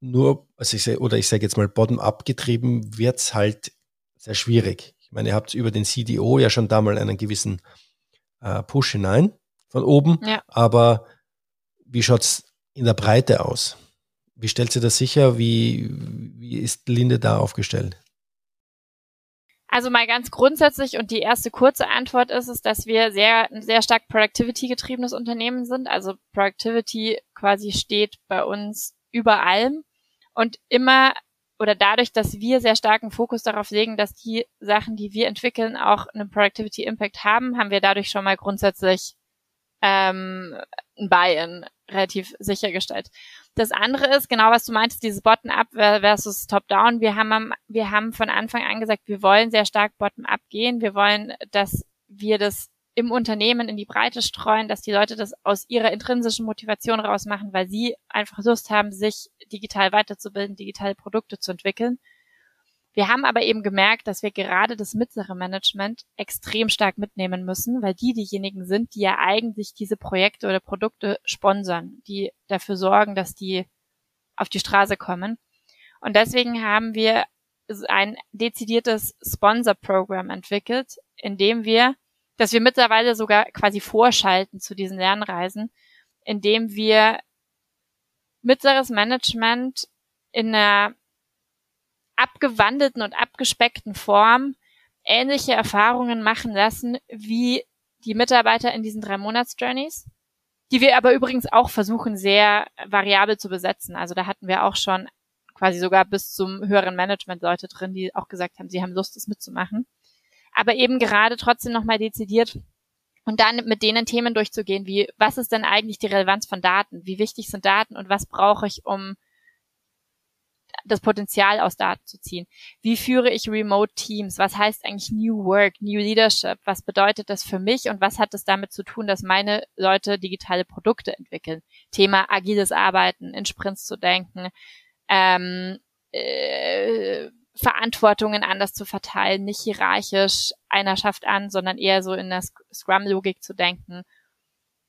nur, also ich sag, oder ich sage jetzt mal bottom-up getrieben, wird's halt sehr schwierig. Ich meine, ihr habt über den CDO ja schon da mal einen gewissen äh, Push hinein von oben, ja. aber wie schaut's in der Breite aus? Wie stellt sie das sicher? Wie, wie ist Linde da aufgestellt? Also mal ganz grundsätzlich und die erste kurze Antwort ist es, dass wir sehr, sehr stark Productivity getriebenes Unternehmen sind. Also Productivity quasi steht bei uns über allem und immer oder dadurch, dass wir sehr starken Fokus darauf legen, dass die Sachen, die wir entwickeln, auch einen Productivity Impact haben, haben wir dadurch schon mal grundsätzlich ähm, ein Buy-in relativ sichergestellt. Das andere ist, genau was du meintest, dieses Bottom-up versus Top-down. Wir haben, wir haben von Anfang an gesagt, wir wollen sehr stark Bottom-up gehen. Wir wollen, dass wir das im Unternehmen in die Breite streuen, dass die Leute das aus ihrer intrinsischen Motivation rausmachen, weil sie einfach Lust haben, sich digital weiterzubilden, digitale Produkte zu entwickeln. Wir haben aber eben gemerkt, dass wir gerade das mittlere Management extrem stark mitnehmen müssen, weil die diejenigen sind, die ja eigentlich diese Projekte oder Produkte sponsern, die dafür sorgen, dass die auf die Straße kommen. Und deswegen haben wir ein dezidiertes Sponsor-Programm entwickelt, in dem wir, dass wir mittlerweile sogar quasi vorschalten zu diesen Lernreisen, indem wir mittleres Management in einer abgewandelten und abgespeckten Form ähnliche Erfahrungen machen lassen wie die Mitarbeiter in diesen drei Monats-Journeys, die wir aber übrigens auch versuchen, sehr variabel zu besetzen. Also da hatten wir auch schon quasi sogar bis zum höheren Management Leute drin, die auch gesagt haben, sie haben Lust, das mitzumachen. Aber eben gerade trotzdem nochmal dezidiert und dann mit denen Themen durchzugehen, wie, was ist denn eigentlich die Relevanz von Daten? Wie wichtig sind Daten und was brauche ich, um das Potenzial aus Daten zu ziehen. Wie führe ich Remote Teams? Was heißt eigentlich New Work, New Leadership? Was bedeutet das für mich und was hat es damit zu tun, dass meine Leute digitale Produkte entwickeln? Thema agiles Arbeiten, in Sprints zu denken, ähm, äh, Verantwortungen anders zu verteilen, nicht hierarchisch einer schafft an, sondern eher so in der Scrum-Logik zu denken.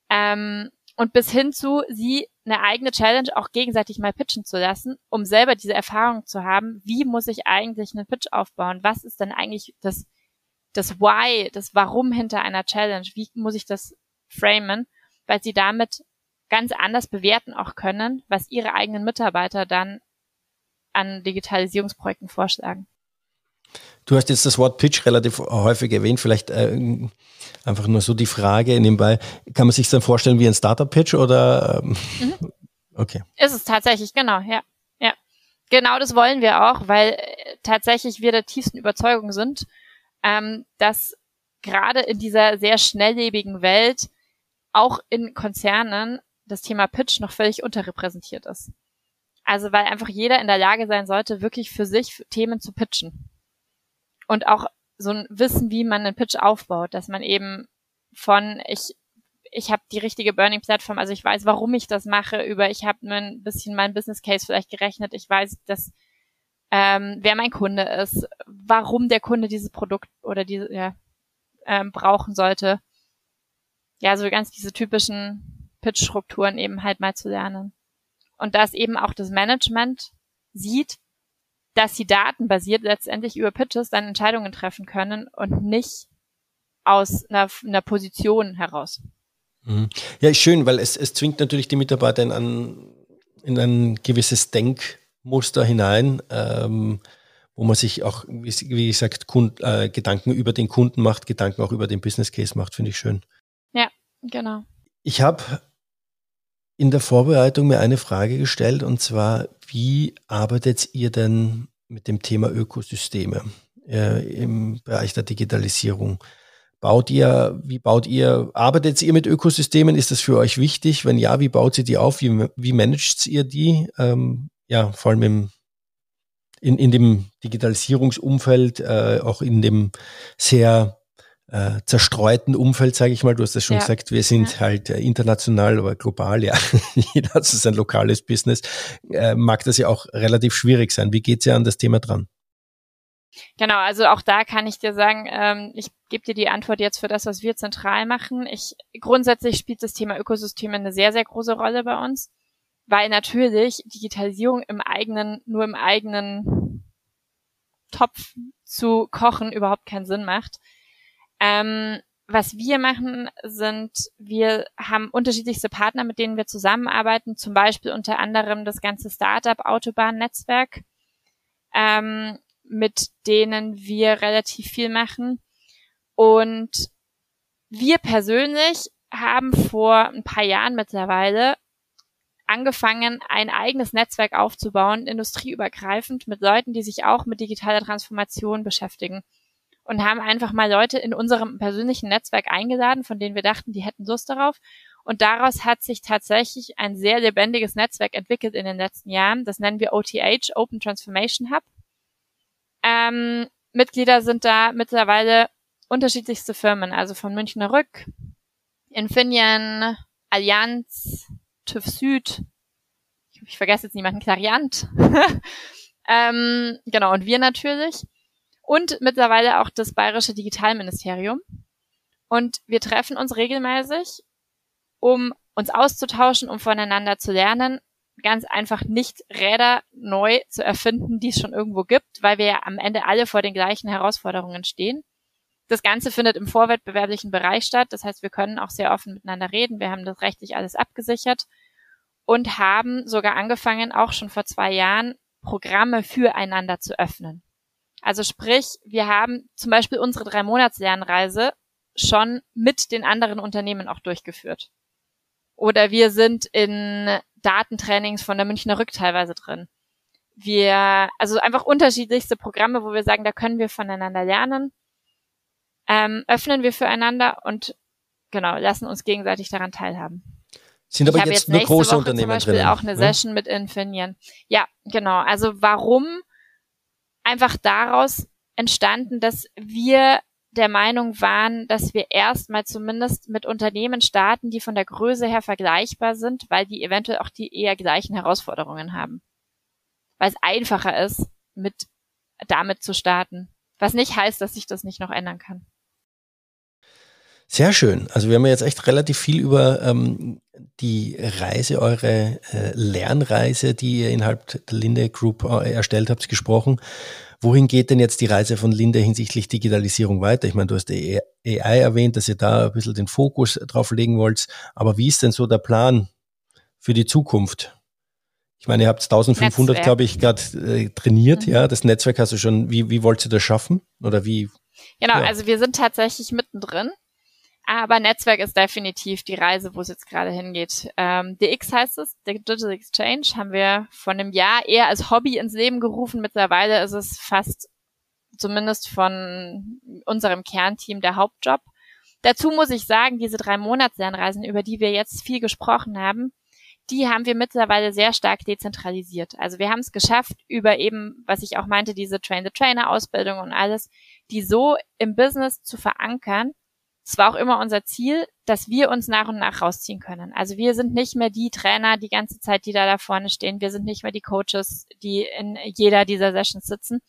Ähm, und bis hin zu, sie eine eigene Challenge auch gegenseitig mal pitchen zu lassen, um selber diese Erfahrung zu haben, wie muss ich eigentlich einen Pitch aufbauen? Was ist denn eigentlich das, das Why, das Warum hinter einer Challenge? Wie muss ich das framen? Weil sie damit ganz anders bewerten auch können, was ihre eigenen Mitarbeiter dann an Digitalisierungsprojekten vorschlagen. Du hast jetzt das Wort Pitch relativ häufig erwähnt. Vielleicht äh, einfach nur so die Frage nebenbei. Kann man sich dann vorstellen wie ein Startup-Pitch oder? Ähm, mhm. Okay. Ist es tatsächlich, genau, ja. Ja. Genau das wollen wir auch, weil äh, tatsächlich wir der tiefsten Überzeugung sind, ähm, dass gerade in dieser sehr schnelllebigen Welt auch in Konzernen das Thema Pitch noch völlig unterrepräsentiert ist. Also weil einfach jeder in der Lage sein sollte, wirklich für sich Themen zu pitchen. Und auch so ein Wissen, wie man einen Pitch aufbaut, dass man eben von ich ich habe die richtige Burning Plattform, also ich weiß, warum ich das mache, über ich habe ein bisschen mein Business Case vielleicht gerechnet, ich weiß, dass ähm, wer mein Kunde ist, warum der Kunde dieses Produkt oder diese ja, ähm, brauchen sollte. Ja, so ganz diese typischen Pitch-Strukturen eben halt mal zu lernen. Und dass eben auch das Management sieht, dass sie datenbasiert letztendlich über Pitches dann Entscheidungen treffen können und nicht aus einer, einer Position heraus. Mhm. Ja, schön, weil es, es zwingt natürlich die Mitarbeiter in ein, in ein gewisses Denkmuster hinein, ähm, wo man sich auch, wie, wie gesagt, Kund, äh, Gedanken über den Kunden macht, Gedanken auch über den Business Case macht, finde ich schön. Ja, genau. Ich habe in der Vorbereitung mir eine Frage gestellt und zwar, wie arbeitet ihr denn mit dem Thema Ökosysteme äh, im Bereich der Digitalisierung? Baut ihr, wie baut ihr, arbeitet ihr mit Ökosystemen? Ist das für euch wichtig? Wenn ja, wie baut ihr die auf? Wie, wie managt ihr die? Ähm, ja, vor allem im, in, in dem Digitalisierungsumfeld, äh, auch in dem sehr äh, zerstreuten Umfeld, sage ich mal. Du hast das schon ja. gesagt, wir sind ja. halt äh, international, aber global, ja. (laughs) Jeder hat sein lokales Business. Äh, mag das ja auch relativ schwierig sein. Wie geht's ja an das Thema dran? Genau, also auch da kann ich dir sagen, ähm, ich gebe dir die Antwort jetzt für das, was wir zentral machen. Ich grundsätzlich spielt das Thema Ökosysteme eine sehr, sehr große Rolle bei uns, weil natürlich Digitalisierung im eigenen, nur im eigenen Topf zu kochen überhaupt keinen Sinn macht. Ähm, was wir machen, sind, wir haben unterschiedlichste Partner, mit denen wir zusammenarbeiten, zum Beispiel unter anderem das ganze Startup Autobahn-Netzwerk, ähm, mit denen wir relativ viel machen. Und wir persönlich haben vor ein paar Jahren mittlerweile angefangen, ein eigenes Netzwerk aufzubauen, industrieübergreifend, mit Leuten, die sich auch mit digitaler Transformation beschäftigen und haben einfach mal Leute in unserem persönlichen Netzwerk eingeladen, von denen wir dachten, die hätten Lust darauf. Und daraus hat sich tatsächlich ein sehr lebendiges Netzwerk entwickelt in den letzten Jahren. Das nennen wir OTH, Open Transformation Hub. Ähm, Mitglieder sind da mittlerweile unterschiedlichste Firmen, also von Münchner Rück, Infineon, Allianz, TÜV Süd, ich, ich vergesse jetzt niemanden, Clariant. (laughs) ähm, genau, und wir natürlich und mittlerweile auch das Bayerische Digitalministerium. Und wir treffen uns regelmäßig, um uns auszutauschen, um voneinander zu lernen, ganz einfach nicht Räder neu zu erfinden, die es schon irgendwo gibt, weil wir ja am Ende alle vor den gleichen Herausforderungen stehen. Das Ganze findet im vorwettbewerblichen Bereich statt. Das heißt, wir können auch sehr offen miteinander reden. Wir haben das rechtlich alles abgesichert und haben sogar angefangen, auch schon vor zwei Jahren Programme füreinander zu öffnen. Also sprich, wir haben zum Beispiel unsere drei Monats Lernreise schon mit den anderen Unternehmen auch durchgeführt. Oder wir sind in Datentrainings von der Münchner Rück teilweise drin. Wir, also einfach unterschiedlichste Programme, wo wir sagen, da können wir voneinander lernen, ähm, öffnen wir füreinander und genau, lassen uns gegenseitig daran teilhaben. Sind aber jetzt, jetzt nur große Woche Unternehmen zum Beispiel drin. auch eine ne? Session mit Infineon. Ja, genau. Also warum einfach daraus entstanden, dass wir der Meinung waren, dass wir erstmal zumindest mit Unternehmen starten, die von der Größe her vergleichbar sind, weil die eventuell auch die eher gleichen Herausforderungen haben. Weil es einfacher ist, mit damit zu starten. Was nicht heißt, dass sich das nicht noch ändern kann. Sehr schön. Also wir haben ja jetzt echt relativ viel über ähm, die Reise, eure äh, Lernreise, die ihr innerhalb der Linde Group äh, erstellt habt, gesprochen. Wohin geht denn jetzt die Reise von Linde hinsichtlich Digitalisierung weiter? Ich meine, du hast die AI erwähnt, dass ihr da ein bisschen den Fokus drauf legen wollt. Aber wie ist denn so der Plan für die Zukunft? Ich meine, ihr habt 1500, glaube ich, gerade äh, trainiert. Mhm. Ja, das Netzwerk hast du schon. Wie, wie wollt ihr das schaffen? Oder wie? Genau, ja. also wir sind tatsächlich mittendrin. Aber Netzwerk ist definitiv die Reise, wo es jetzt gerade hingeht. Ähm, DX heißt es, Digital Exchange, haben wir von einem Jahr eher als Hobby ins Leben gerufen. Mittlerweile ist es fast zumindest von unserem Kernteam der Hauptjob. Dazu muss ich sagen, diese drei Monatslernreisen, über die wir jetzt viel gesprochen haben, die haben wir mittlerweile sehr stark dezentralisiert. Also wir haben es geschafft, über eben, was ich auch meinte, diese Train-the-Trainer-Ausbildung und alles, die so im Business zu verankern, es war auch immer unser Ziel, dass wir uns nach und nach rausziehen können. Also wir sind nicht mehr die Trainer die ganze Zeit, die da da vorne stehen. Wir sind nicht mehr die Coaches, die in jeder dieser Sessions sitzen,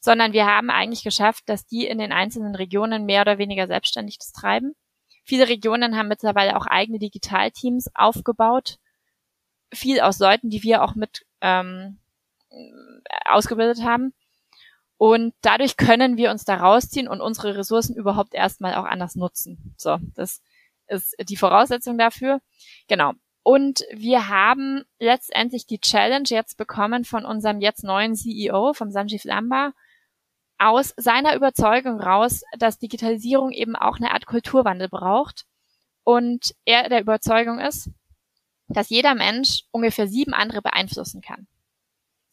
sondern wir haben eigentlich geschafft, dass die in den einzelnen Regionen mehr oder weniger selbstständig das treiben. Viele Regionen haben mittlerweile auch eigene Digitalteams aufgebaut. Viel aus Leuten, die wir auch mit ähm, ausgebildet haben. Und dadurch können wir uns da rausziehen und unsere Ressourcen überhaupt erstmal auch anders nutzen. So, das ist die Voraussetzung dafür. Genau. Und wir haben letztendlich die Challenge jetzt bekommen von unserem jetzt neuen CEO, vom Sanjeev Lamba, aus seiner Überzeugung raus, dass Digitalisierung eben auch eine Art Kulturwandel braucht. Und er der Überzeugung ist, dass jeder Mensch ungefähr sieben andere beeinflussen kann.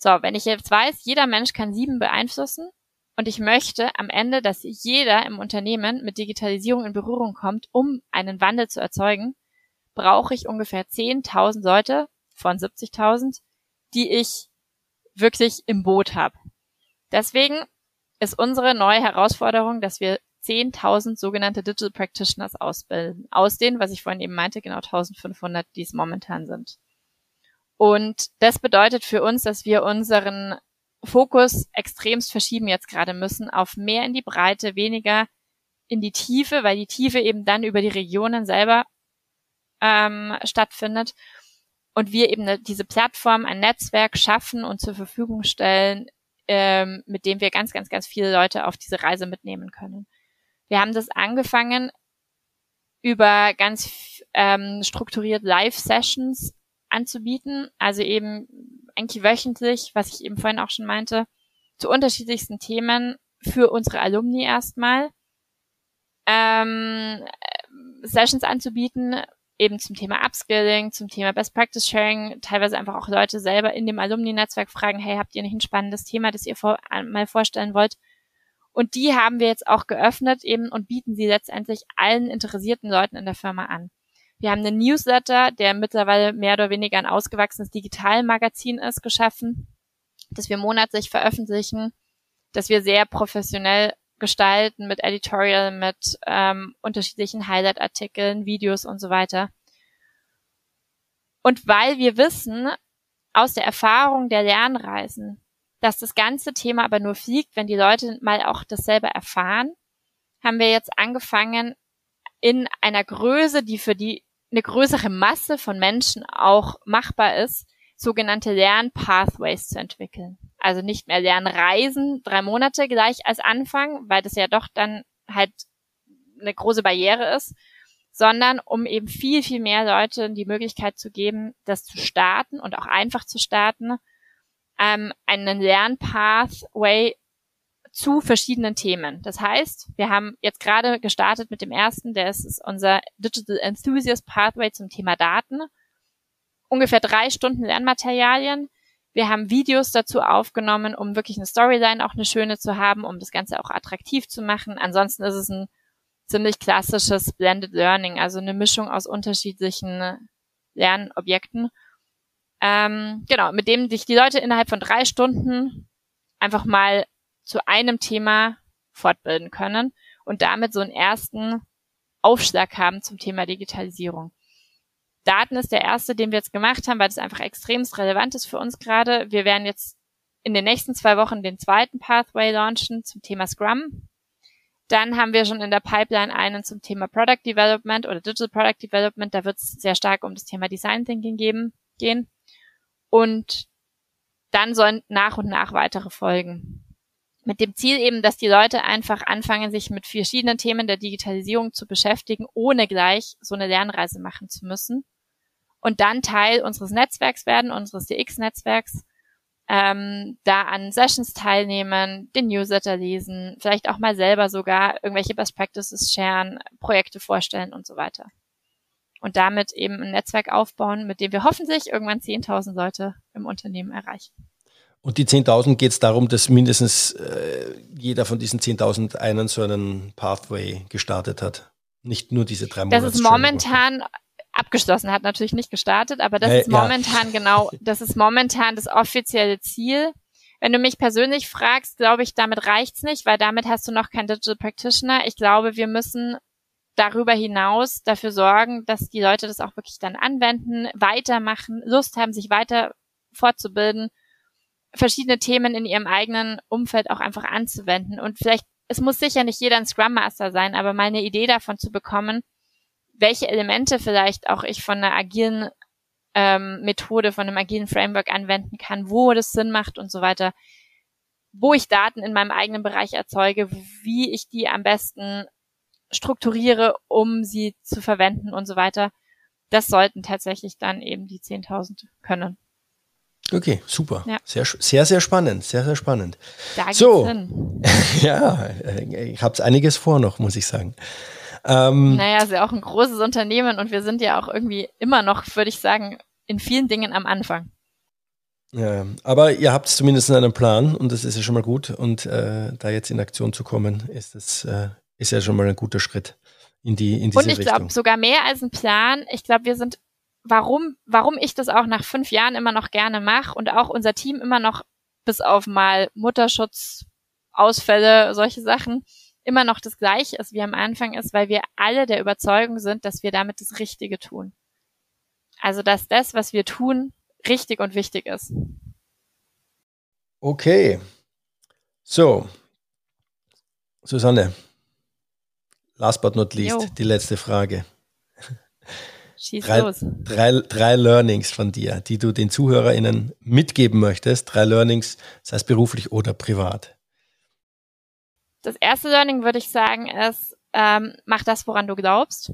So, wenn ich jetzt weiß, jeder Mensch kann sieben beeinflussen und ich möchte am Ende, dass jeder im Unternehmen mit Digitalisierung in Berührung kommt, um einen Wandel zu erzeugen, brauche ich ungefähr 10.000 Leute von 70.000, die ich wirklich im Boot habe. Deswegen ist unsere neue Herausforderung, dass wir 10.000 sogenannte Digital Practitioners ausbilden. Aus denen, was ich vorhin eben meinte, genau 1.500, die es momentan sind. Und das bedeutet für uns, dass wir unseren Fokus extremst verschieben jetzt gerade müssen auf mehr in die Breite, weniger in die Tiefe, weil die Tiefe eben dann über die Regionen selber ähm, stattfindet und wir eben eine, diese Plattform, ein Netzwerk schaffen und zur Verfügung stellen, ähm, mit dem wir ganz, ganz, ganz viele Leute auf diese Reise mitnehmen können. Wir haben das angefangen über ganz ähm, strukturiert Live-Sessions anzubieten. Also eben eigentlich wöchentlich, was ich eben vorhin auch schon meinte, zu unterschiedlichsten Themen für unsere Alumni erstmal. Ähm, Sessions anzubieten, eben zum Thema Upskilling, zum Thema Best Practice Sharing, teilweise einfach auch Leute selber in dem Alumni-Netzwerk fragen, hey, habt ihr nicht ein spannendes Thema, das ihr vor, mal vorstellen wollt? Und die haben wir jetzt auch geöffnet eben und bieten sie letztendlich allen interessierten Leuten in der Firma an. Wir haben einen Newsletter, der mittlerweile mehr oder weniger ein ausgewachsenes Digitalmagazin ist, geschaffen, das wir monatlich veröffentlichen, das wir sehr professionell gestalten mit Editorial, mit ähm, unterschiedlichen Highlight-Artikeln, Videos und so weiter. Und weil wir wissen aus der Erfahrung der Lernreisen, dass das ganze Thema aber nur fliegt, wenn die Leute mal auch das selber erfahren, haben wir jetzt angefangen, in einer Größe, die für die eine größere Masse von Menschen auch machbar ist, sogenannte Lernpathways zu entwickeln. Also nicht mehr Lernreisen, drei Monate gleich als Anfang, weil das ja doch dann halt eine große Barriere ist, sondern um eben viel, viel mehr Leuten die Möglichkeit zu geben, das zu starten und auch einfach zu starten, ähm, einen Lernpathway zu verschiedenen Themen. Das heißt, wir haben jetzt gerade gestartet mit dem ersten, der ist, unser Digital Enthusiast Pathway zum Thema Daten. Ungefähr drei Stunden Lernmaterialien. Wir haben Videos dazu aufgenommen, um wirklich eine Storyline auch eine schöne zu haben, um das Ganze auch attraktiv zu machen. Ansonsten ist es ein ziemlich klassisches Blended Learning, also eine Mischung aus unterschiedlichen Lernobjekten. Ähm, genau, mit dem sich die Leute innerhalb von drei Stunden einfach mal zu einem Thema fortbilden können und damit so einen ersten Aufschlag haben zum Thema Digitalisierung. Daten ist der erste, den wir jetzt gemacht haben, weil das einfach extremst relevant ist für uns gerade. Wir werden jetzt in den nächsten zwei Wochen den zweiten Pathway launchen zum Thema Scrum. Dann haben wir schon in der Pipeline einen zum Thema Product Development oder Digital Product Development. Da wird es sehr stark um das Thema Design Thinking geben, gehen. Und dann sollen nach und nach weitere folgen mit dem Ziel eben, dass die Leute einfach anfangen, sich mit verschiedenen Themen der Digitalisierung zu beschäftigen, ohne gleich so eine Lernreise machen zu müssen. Und dann Teil unseres Netzwerks werden, unseres DX-Netzwerks, ähm, da an Sessions teilnehmen, den Newsletter lesen, vielleicht auch mal selber sogar irgendwelche Best Practices sharen, Projekte vorstellen und so weiter. Und damit eben ein Netzwerk aufbauen, mit dem wir hoffentlich irgendwann 10.000 Leute im Unternehmen erreichen. Und die 10.000 geht es darum, dass mindestens äh, jeder von diesen 10.000 einen so einen Pathway gestartet hat. Nicht nur diese drei Monate. Das ist momentan abgeschlossen, hat natürlich nicht gestartet, aber das äh, ist momentan ja. genau, (laughs) das ist momentan das offizielle Ziel. Wenn du mich persönlich fragst, glaube ich, damit reicht's nicht, weil damit hast du noch kein Digital Practitioner. Ich glaube, wir müssen darüber hinaus dafür sorgen, dass die Leute das auch wirklich dann anwenden, weitermachen, Lust haben, sich weiter fortzubilden verschiedene Themen in ihrem eigenen Umfeld auch einfach anzuwenden. Und vielleicht, es muss sicher nicht jeder ein Scrum Master sein, aber mal eine Idee davon zu bekommen, welche Elemente vielleicht auch ich von einer agilen ähm, Methode, von einem agilen Framework anwenden kann, wo das Sinn macht und so weiter, wo ich Daten in meinem eigenen Bereich erzeuge, wie ich die am besten strukturiere, um sie zu verwenden und so weiter. Das sollten tatsächlich dann eben die 10.000 können. Okay, super. Ja. Sehr, sehr, sehr spannend. Sehr, sehr spannend. Da so, (laughs) ja, ich habe einiges vor noch, muss ich sagen. Ähm, naja, es ist ja auch ein großes Unternehmen und wir sind ja auch irgendwie immer noch, würde ich sagen, in vielen Dingen am Anfang. Ja, aber ihr habt zumindest einen Plan und das ist ja schon mal gut. Und äh, da jetzt in Aktion zu kommen, ist das äh, ist ja schon mal ein guter Schritt in die in diese Und ich glaube sogar mehr als ein Plan. Ich glaube, wir sind warum, warum ich das auch nach fünf Jahren immer noch gerne mache und auch unser Team immer noch bis auf mal Mutterschutz, Ausfälle, solche Sachen, immer noch das gleiche ist wie am Anfang ist, weil wir alle der Überzeugung sind, dass wir damit das Richtige tun. Also, dass das, was wir tun, richtig und wichtig ist. Okay. So. Susanne. Last but not least, jo. die letzte Frage. Schieß drei, los. Drei, drei Learnings von dir, die du den ZuhörerInnen mitgeben möchtest. Drei Learnings, sei es beruflich oder privat. Das erste Learning würde ich sagen ist, ähm, mach das, woran du glaubst.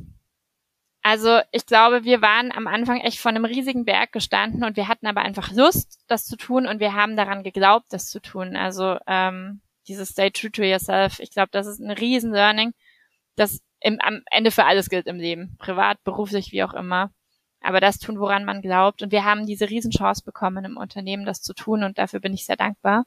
Also ich glaube, wir waren am Anfang echt vor einem riesigen Berg gestanden und wir hatten aber einfach Lust, das zu tun und wir haben daran geglaubt, das zu tun. Also ähm, dieses Stay True to Yourself, ich glaube, das ist ein riesen Learning, das im, am Ende für alles gilt im Leben. Privat, beruflich, wie auch immer. Aber das tun, woran man glaubt. Und wir haben diese Riesenchance bekommen, im Unternehmen das zu tun. Und dafür bin ich sehr dankbar.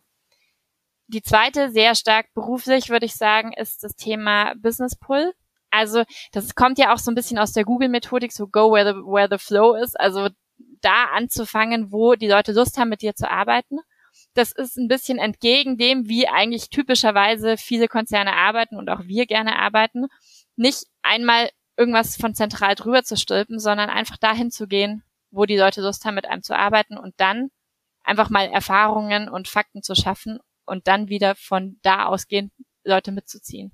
Die zweite, sehr stark beruflich, würde ich sagen, ist das Thema Business Pull. Also, das kommt ja auch so ein bisschen aus der Google-Methodik, so go where the, where the flow is. Also, da anzufangen, wo die Leute Lust haben, mit dir zu arbeiten. Das ist ein bisschen entgegen dem, wie eigentlich typischerweise viele Konzerne arbeiten und auch wir gerne arbeiten nicht einmal irgendwas von zentral drüber zu stülpen, sondern einfach dahin zu gehen, wo die Leute Lust haben, mit einem zu arbeiten und dann einfach mal Erfahrungen und Fakten zu schaffen und dann wieder von da ausgehend Leute mitzuziehen.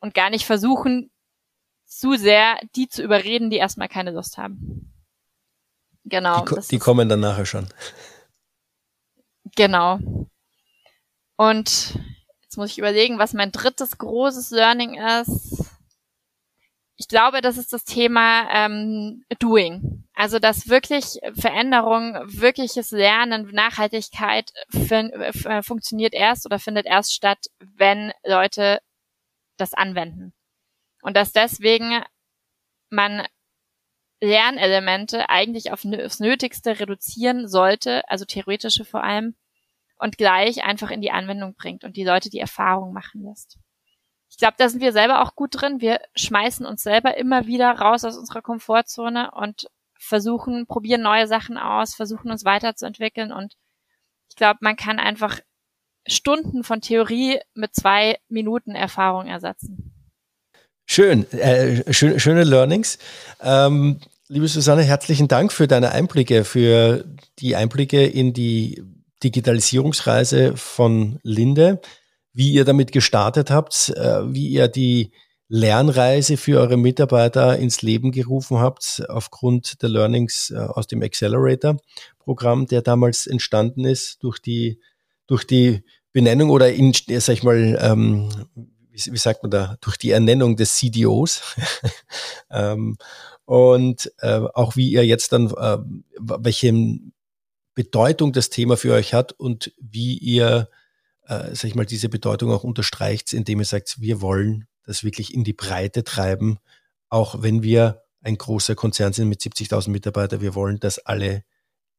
Und gar nicht versuchen, zu sehr die zu überreden, die erstmal keine Lust haben. Genau. Die, die kommen dann nachher schon. Genau. Und Jetzt muss ich überlegen, was mein drittes großes Learning ist. Ich glaube, das ist das Thema ähm, Doing. Also dass wirklich Veränderung, wirkliches Lernen, Nachhaltigkeit äh, funktioniert erst oder findet erst statt, wenn Leute das anwenden. Und dass deswegen man Lernelemente eigentlich auf aufs Nötigste reduzieren sollte, also theoretische vor allem, und gleich einfach in die Anwendung bringt und die Leute die Erfahrung machen lässt. Ich glaube, da sind wir selber auch gut drin. Wir schmeißen uns selber immer wieder raus aus unserer Komfortzone und versuchen, probieren neue Sachen aus, versuchen uns weiterzuentwickeln und ich glaube, man kann einfach Stunden von Theorie mit zwei Minuten Erfahrung ersetzen. Schön, äh, schön schöne Learnings. Ähm, liebe Susanne, herzlichen Dank für deine Einblicke, für die Einblicke in die Digitalisierungsreise von Linde, wie ihr damit gestartet habt, äh, wie ihr die Lernreise für eure Mitarbeiter ins Leben gerufen habt, aufgrund der Learnings äh, aus dem Accelerator-Programm, der damals entstanden ist, durch die, durch die Benennung oder in, sag ich mal, ähm, wie, wie, sagt man da, durch die Ernennung des CDOs. (laughs) ähm, und äh, auch wie ihr jetzt dann, äh, welchen Bedeutung das Thema für euch hat und wie ihr, äh, sag ich mal, diese Bedeutung auch unterstreicht, indem ihr sagt, wir wollen das wirklich in die Breite treiben, auch wenn wir ein großer Konzern sind mit 70.000 Mitarbeitern, wir wollen, dass alle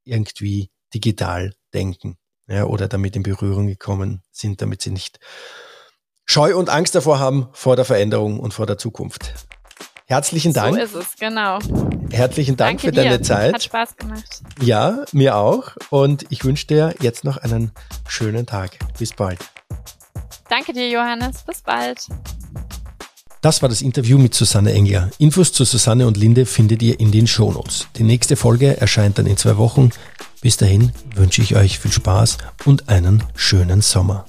irgendwie digital denken ja, oder damit in Berührung gekommen sind, damit sie nicht Scheu und Angst davor haben vor der Veränderung und vor der Zukunft. Herzlichen Dank. So ist es, genau. Herzlichen Dank Danke für dir. deine Zeit. Hat Spaß gemacht. Ja, mir auch. Und ich wünsche dir jetzt noch einen schönen Tag. Bis bald. Danke dir, Johannes. Bis bald. Das war das Interview mit Susanne Engler. Infos zu Susanne und Linde findet ihr in den Shownotes. Die nächste Folge erscheint dann in zwei Wochen. Bis dahin wünsche ich euch viel Spaß und einen schönen Sommer.